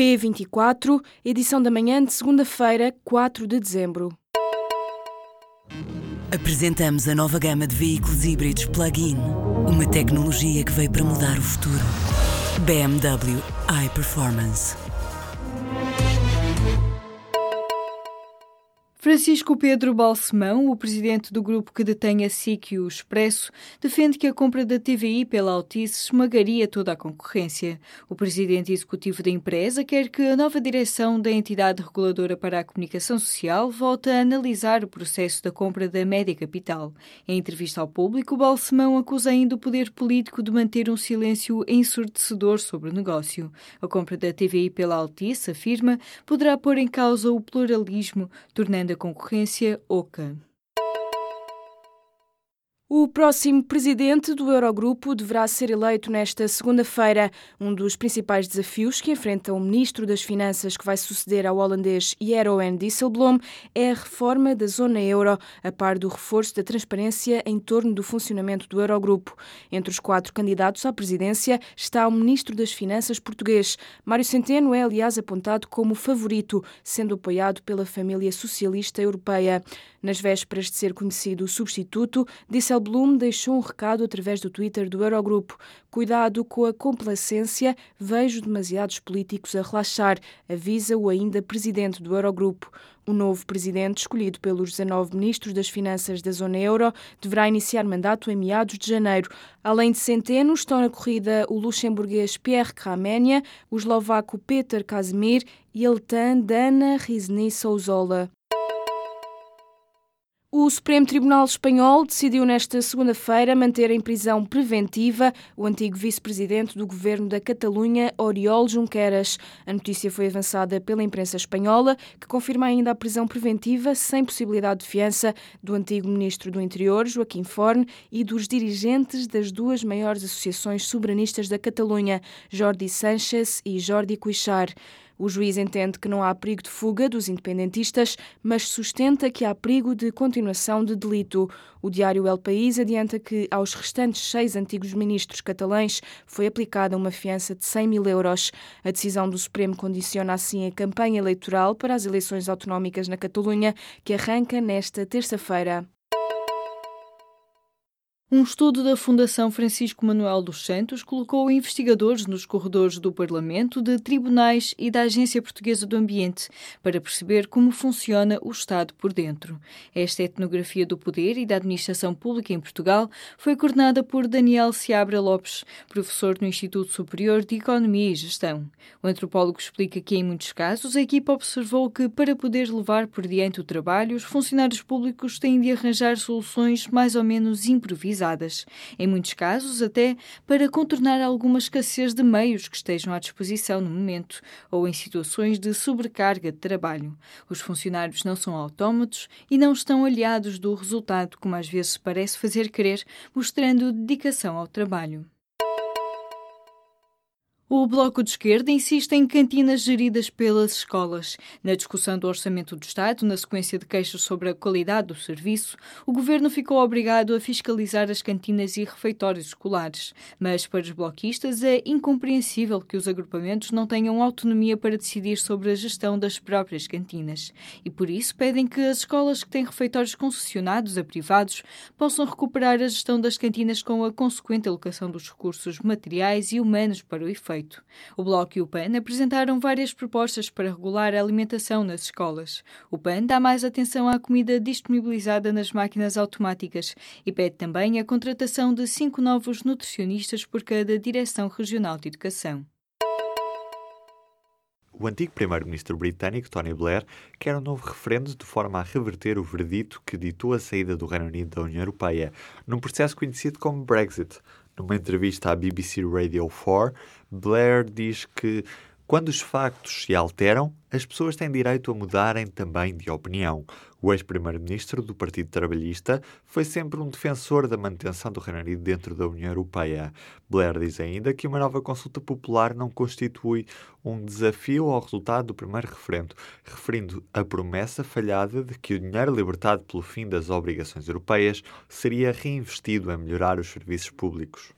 P24, edição da manhã de segunda-feira, 4 de dezembro. Apresentamos a nova gama de veículos híbridos plug-in. Uma tecnologia que veio para mudar o futuro. BMW iPerformance. Francisco Pedro Balsemão, o presidente do grupo que detém a SIC e o Expresso, defende que a compra da TVI pela Altice esmagaria toda a concorrência. O presidente executivo da empresa quer que a nova direção da entidade reguladora para a comunicação social volte a analisar o processo da compra da Média Capital. Em entrevista ao público, Balsemão acusa ainda o poder político de manter um silêncio ensurdecedor sobre o negócio. A compra da TVI pela Altice, afirma, poderá pôr em causa o pluralismo, tornando da concorrência OCA. O próximo presidente do Eurogrupo deverá ser eleito nesta segunda-feira. Um dos principais desafios que enfrenta o ministro das Finanças, que vai suceder ao holandês Jeroen Dijsselbloem, é a reforma da zona euro, a par do reforço da transparência em torno do funcionamento do Eurogrupo. Entre os quatro candidatos à presidência está o ministro das Finanças português. Mário Centeno é, aliás, apontado como favorito, sendo apoiado pela família socialista europeia. Nas vésperas de ser conhecido o substituto, Dijsselbloem deixou um recado através do Twitter do Eurogrupo. Cuidado com a complacência, vejo demasiados políticos a relaxar, avisa o ainda presidente do Eurogrupo. O novo presidente, escolhido pelos 19 ministros das Finanças da zona euro, deverá iniciar mandato em meados de janeiro. Além de Centeno, estão na corrida o luxemburguês Pierre Kramenia, o eslovaco Peter Casimir e a letã Dana Rizny Souzola. O Supremo Tribunal Espanhol decidiu nesta segunda-feira manter em prisão preventiva o antigo vice-presidente do governo da Catalunha, Oriol Junqueras. A notícia foi avançada pela imprensa espanhola, que confirma ainda a prisão preventiva sem possibilidade de fiança do antigo ministro do Interior, Joaquim Forn, e dos dirigentes das duas maiores associações soberanistas da Catalunha, Jordi Sánchez e Jordi Cuixart. O juiz entende que não há perigo de fuga dos independentistas, mas sustenta que há perigo de continuação de delito. O diário El País adianta que aos restantes seis antigos ministros catalães foi aplicada uma fiança de 100 mil euros. A decisão do Supremo condiciona assim a campanha eleitoral para as eleições autonómicas na Catalunha, que arranca nesta terça-feira. Um estudo da Fundação Francisco Manuel dos Santos colocou investigadores nos corredores do Parlamento, de tribunais e da Agência Portuguesa do Ambiente para perceber como funciona o Estado por dentro. Esta etnografia do poder e da administração pública em Portugal foi coordenada por Daniel Seabra Lopes, professor no Instituto Superior de Economia e Gestão. O antropólogo explica que, em muitos casos, a equipa observou que, para poder levar por diante o trabalho, os funcionários públicos têm de arranjar soluções mais ou menos improvisadas em muitos casos até para contornar alguma escassez de meios que estejam à disposição no momento ou em situações de sobrecarga de trabalho. Os funcionários não são autómatos e não estão aliados do resultado, como às vezes parece fazer crer, mostrando dedicação ao trabalho. O Bloco de Esquerda insiste em cantinas geridas pelas escolas. Na discussão do Orçamento do Estado, na sequência de queixas sobre a qualidade do serviço, o Governo ficou obrigado a fiscalizar as cantinas e refeitórios escolares. Mas, para os bloquistas, é incompreensível que os agrupamentos não tenham autonomia para decidir sobre a gestão das próprias cantinas. E por isso pedem que as escolas que têm refeitórios concessionados a privados possam recuperar a gestão das cantinas com a consequente alocação dos recursos materiais e humanos para o efeito. O Bloco e o PAN apresentaram várias propostas para regular a alimentação nas escolas. O PAN dá mais atenção à comida disponibilizada nas máquinas automáticas e pede também a contratação de cinco novos nutricionistas por cada Direção Regional de Educação. O antigo primeiro-ministro britânico Tony Blair quer um novo referendo de forma a reverter o verdito que ditou a saída do Reino Unido da União Europeia, num processo conhecido como Brexit. Numa entrevista à BBC Radio 4, Blair diz que quando os factos se alteram, as pessoas têm direito a mudarem também de opinião. O ex-primeiro-ministro do Partido Trabalhista foi sempre um defensor da manutenção do Reino Unido dentro da União Europeia. Blair diz ainda que uma nova consulta popular não constitui um desafio ao resultado do primeiro referendo, referindo a promessa falhada de que o dinheiro libertado pelo fim das obrigações europeias seria reinvestido em melhorar os serviços públicos.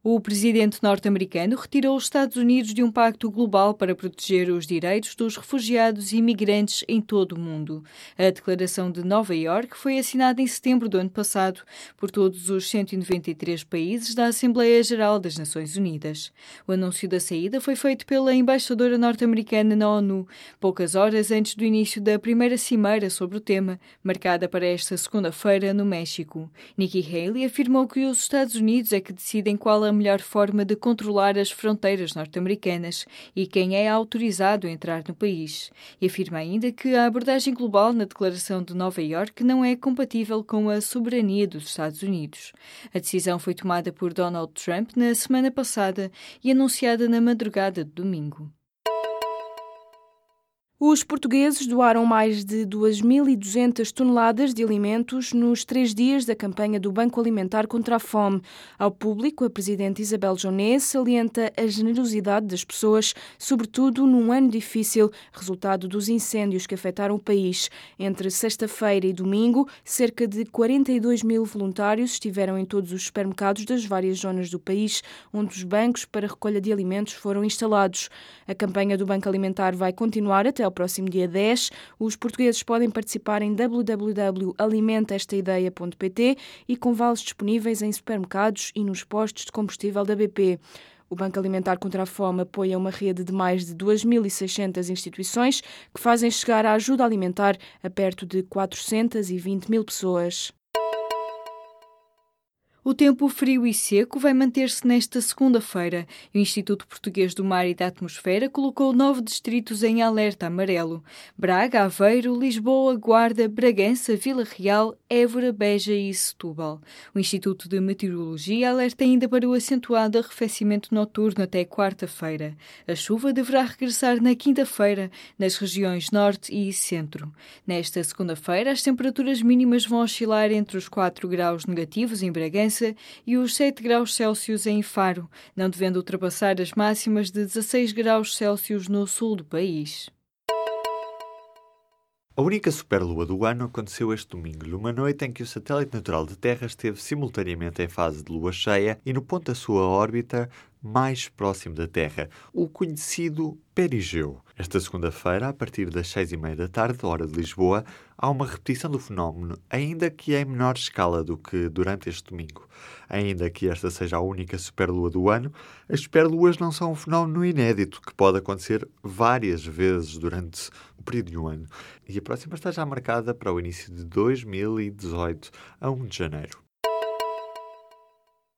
O presidente norte-americano retirou os Estados Unidos de um pacto global para proteger os direitos dos refugiados e imigrantes em todo o mundo. A Declaração de Nova York foi assinada em setembro do ano passado por todos os 193 países da Assembleia Geral das Nações Unidas. O anúncio da saída foi feito pela embaixadora norte-americana na ONU, poucas horas antes do início da primeira cimeira sobre o tema, marcada para esta segunda-feira no México. Nikki Haley afirmou que os Estados Unidos é que decidem qual a melhor forma de controlar as fronteiras norte-americanas e quem é autorizado a entrar no país. E afirma ainda que a abordagem global na Declaração de Nova Iorque não é compatível com a soberania dos Estados Unidos. A decisão foi tomada por Donald Trump na semana passada e anunciada na madrugada de domingo. Os portugueses doaram mais de 2.200 toneladas de alimentos nos três dias da campanha do Banco Alimentar contra a Fome. Ao público, a Presidente Isabel Jonet salienta a generosidade das pessoas, sobretudo num ano difícil, resultado dos incêndios que afetaram o país. Entre sexta-feira e domingo, cerca de 42 mil voluntários estiveram em todos os supermercados das várias zonas do país, onde os bancos para recolha de alimentos foram instalados. A campanha do Banco Alimentar vai continuar até ao próximo dia 10. Os portugueses podem participar em www.alimentastaideia.pt e com vales disponíveis em supermercados e nos postos de combustível da BP. O Banco Alimentar contra a Fome apoia uma rede de mais de 2.600 instituições que fazem chegar a ajuda alimentar a perto de 420 mil pessoas. O tempo frio e seco vai manter-se nesta segunda-feira. O Instituto Português do Mar e da Atmosfera colocou nove distritos em alerta amarelo: Braga, Aveiro, Lisboa, Guarda, Bragança, Vila Real, Évora, Beja e Setúbal. O Instituto de Meteorologia alerta ainda para o acentuado arrefecimento noturno até quarta-feira. A chuva deverá regressar na quinta-feira nas regiões norte e centro. Nesta segunda-feira, as temperaturas mínimas vão oscilar entre os 4 graus negativos em Bragança e os 7 graus Celsius em Faro, não devendo ultrapassar as máximas de 16 graus Celsius no sul do país. A única superlua do ano aconteceu este domingo, numa noite em que o satélite natural de Terra esteve simultaneamente em fase de lua cheia e no ponto da sua órbita mais próximo da Terra, o conhecido perigeu. Esta segunda-feira, a partir das seis e meia da tarde, hora de Lisboa, há uma repetição do fenómeno, ainda que em menor escala do que durante este domingo. Ainda que esta seja a única superlua do ano, as superluas não são um fenómeno inédito que pode acontecer várias vezes durante o período de um ano. E a próxima está já marcada para o início de 2018, a 1 de janeiro.